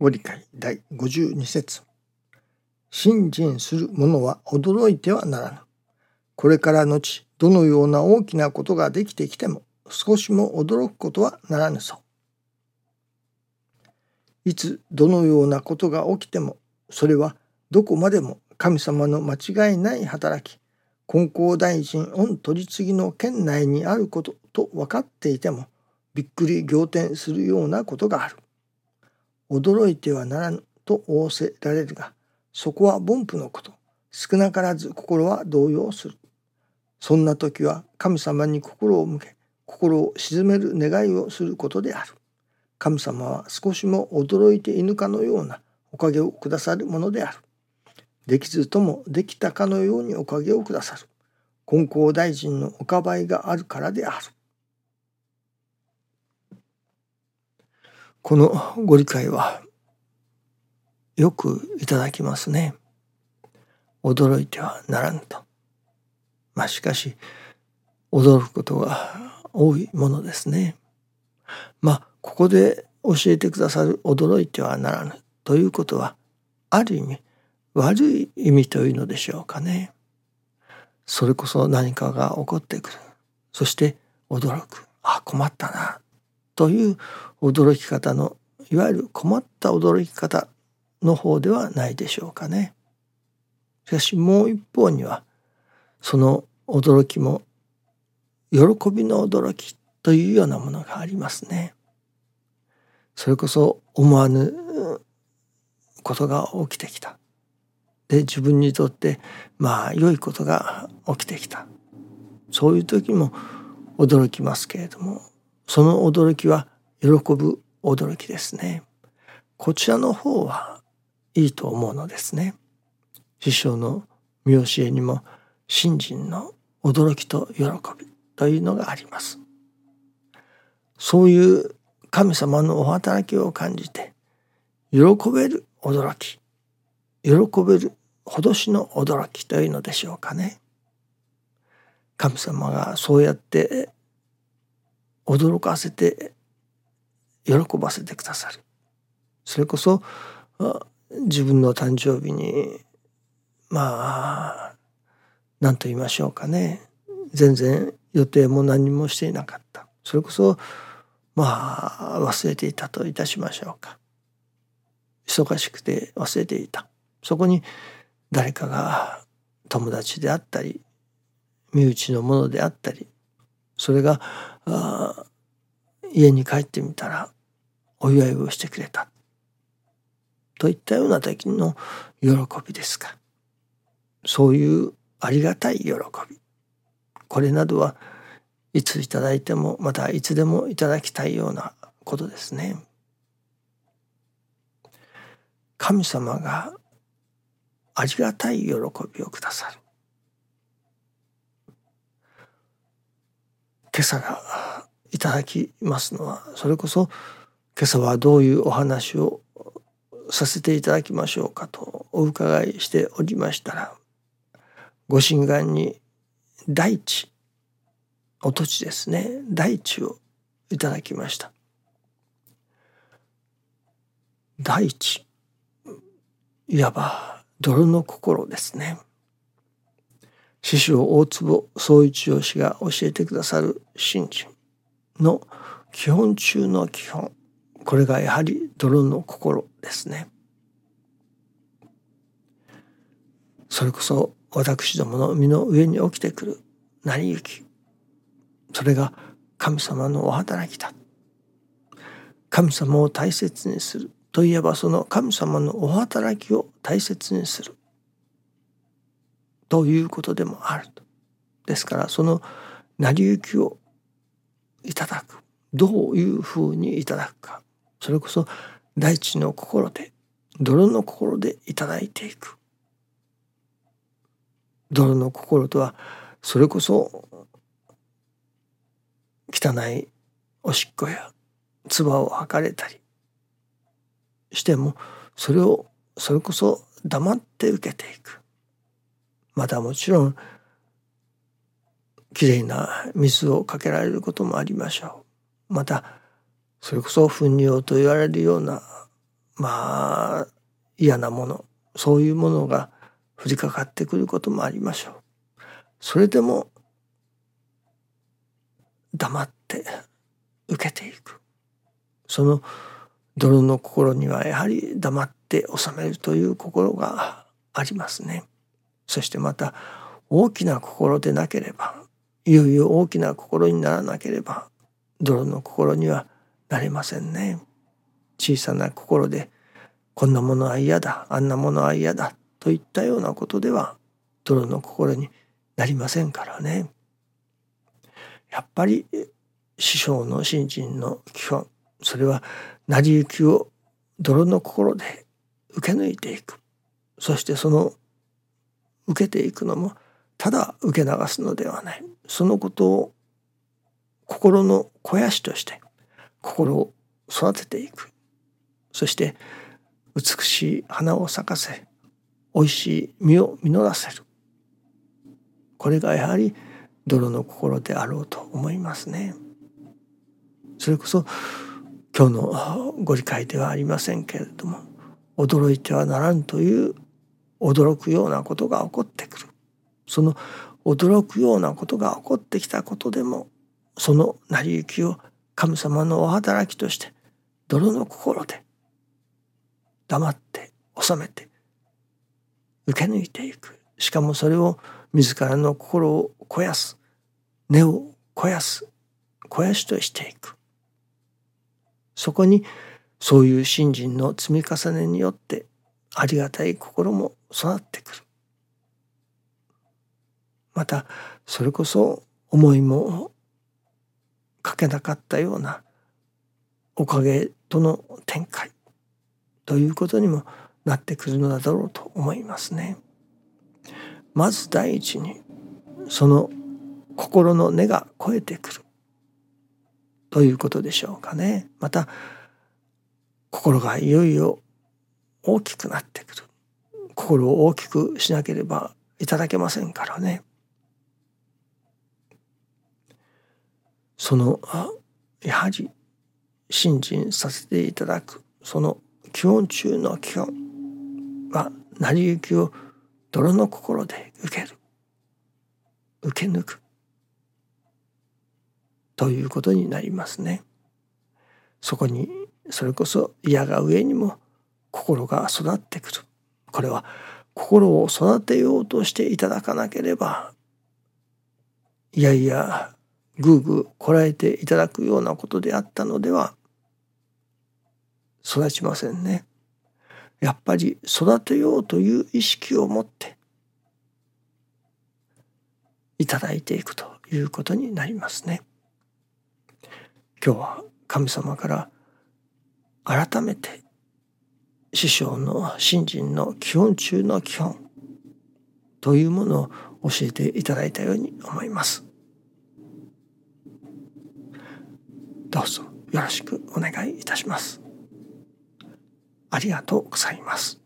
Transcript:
ご理解第52節信心する者は驚いてはならぬ。これから後、どのような大きなことができてきても、少しも驚くことはならぬそう。いつどのようなことが起きても、それはどこまでも神様の間違いない働き、金光大臣御取り次ぎの県内にあることと分かっていても、びっくり仰天するようなことがある。驚いてはならぬと仰せられるが、そこは凡夫のこと。少なからず心は動揺する。そんな時は神様に心を向け、心を鎮める願いをすることである。神様は少しも驚いていぬかのようなおかげをくださるものである。できずともできたかのようにおかげをくださる。金光大臣のおかばいがあるからである。このご理解はよくいただきますね。驚いてはならぬと。まあしかし驚くことが多いものですね。まあここで教えてくださる驚いてはならぬということはある意味悪い意味というのでしょうかね。それこそ何かが起こってくる。そして驚く。あ困ったな。という驚き方のいわゆる困った驚き方の方ではないでしょうかね。しかしもう一方にはその驚きも喜びの驚きというようなものがありますね。それこそ思わぬことが起きてきた。で自分にとってまあ良いことが起きてきた。そういう時も驚きますけれどもその驚きは喜ぶ驚きですね。こちらの方はいいと思うのですね。師匠の見教えにも信心の驚きと喜びというのがあります。そういう神様のお働きを感じて喜べる驚き喜べるほどしの驚きというのでしょうかね。神様がそうやって驚かせて喜ばせてくださる。それこそ自分の誕生日にまあ何と言いましょうかね。全然予定も何もしていなかった。それこそまあ忘れていたといたしましょうか。忙しくて忘れていた。そこに誰かが友達であったり身内のものであったりそれが家に帰ってみたらお祝いをしてくれたといったような時の喜びですかそういうありがたい喜びこれなどはいついただいてもまたいつでもいただきたいようなことですね。神様がありがたい喜びをくださる。今朝がいただきますのはそれこそ今朝はどういうお話をさせていただきましょうかとお伺いしておりましたらご神願に大地お土地ですね大地をいただきました。大地いわば泥の心ですね。師匠大坪宗一郎氏が教えてくださる信心の基本中の基本。これがやはり泥の心ですね。それこそ私どもの身の上に起きてくる成り行き。それが神様のお働きだ。神様を大切にする。といえばその神様のお働きを大切にする。ということでもあると。ですからその成り行きをいただく。どういうふうにいただくか。それこそ大地の心で泥の心でいただいていく。泥の心とはそれこそ汚いおしっこや唾を吐かれたりしてもそれをそれこそ黙って受けていく。またもちろんきれいな水をかけられることもありましょうまたそれこそ糞尿と言われるようなまあ嫌なものそういうものが降りかかってくることもありましょう。それでも黙って受けていくその泥の心にはやはり黙って収めるという心がありますね。そしてまた大きな心でなければいよいよ大きな心にならなければ泥の心にはなれませんね。小さな心でこんなものは嫌だあんなものは嫌だといったようなことでは泥の心になりませんからね。やっぱり師匠の信心の基本それは成り行きを泥の心で受け抜いていくそしてその受けていくのもただ受け流すのではない。そのことを心の肥やしとして心を育てていく。そして美しい花を咲かせ美味しい実を実らせる。これがやはり泥の心であろうと思いますね。それこそ今日のご理解ではありませんけれども驚いてはならんという驚くようなことが起こってくる。その驚くようなことが起こってきたことでもその成り行きを神様のお働きとして泥の心で黙って収めて受け抜いていく。しかもそれを自らの心を肥やす根を肥やす肥やしとしていく。そこにそういう信心の積み重ねによってありがたい心も育ってくるまたそれこそ思いもかけなかったようなおかげとの展開ということにもなってくるのだろうと思いますね。まず第一にその心の根が超えてくるということでしょうかね。また心がいよいよ大きくなってくる心を大きくしなければいただけませんからね。そのやはり信心させていただくその基本中の基本は成り行きを泥の心で受ける受け抜くということになりますね。そこにそれこそ嫌が上にも心が育ってくるこれは心を育てようとしていただかなければいやいやぐうぐうこらえていただくようなことであったのでは育ちませんね。やっぱり育てようという意識を持っていただいていくということになりますね。今日は神様から改めて師匠の信心の基本中の基本というものを教えていただいたように思います。どうぞよろしくお願いいたします。ありがとうございます。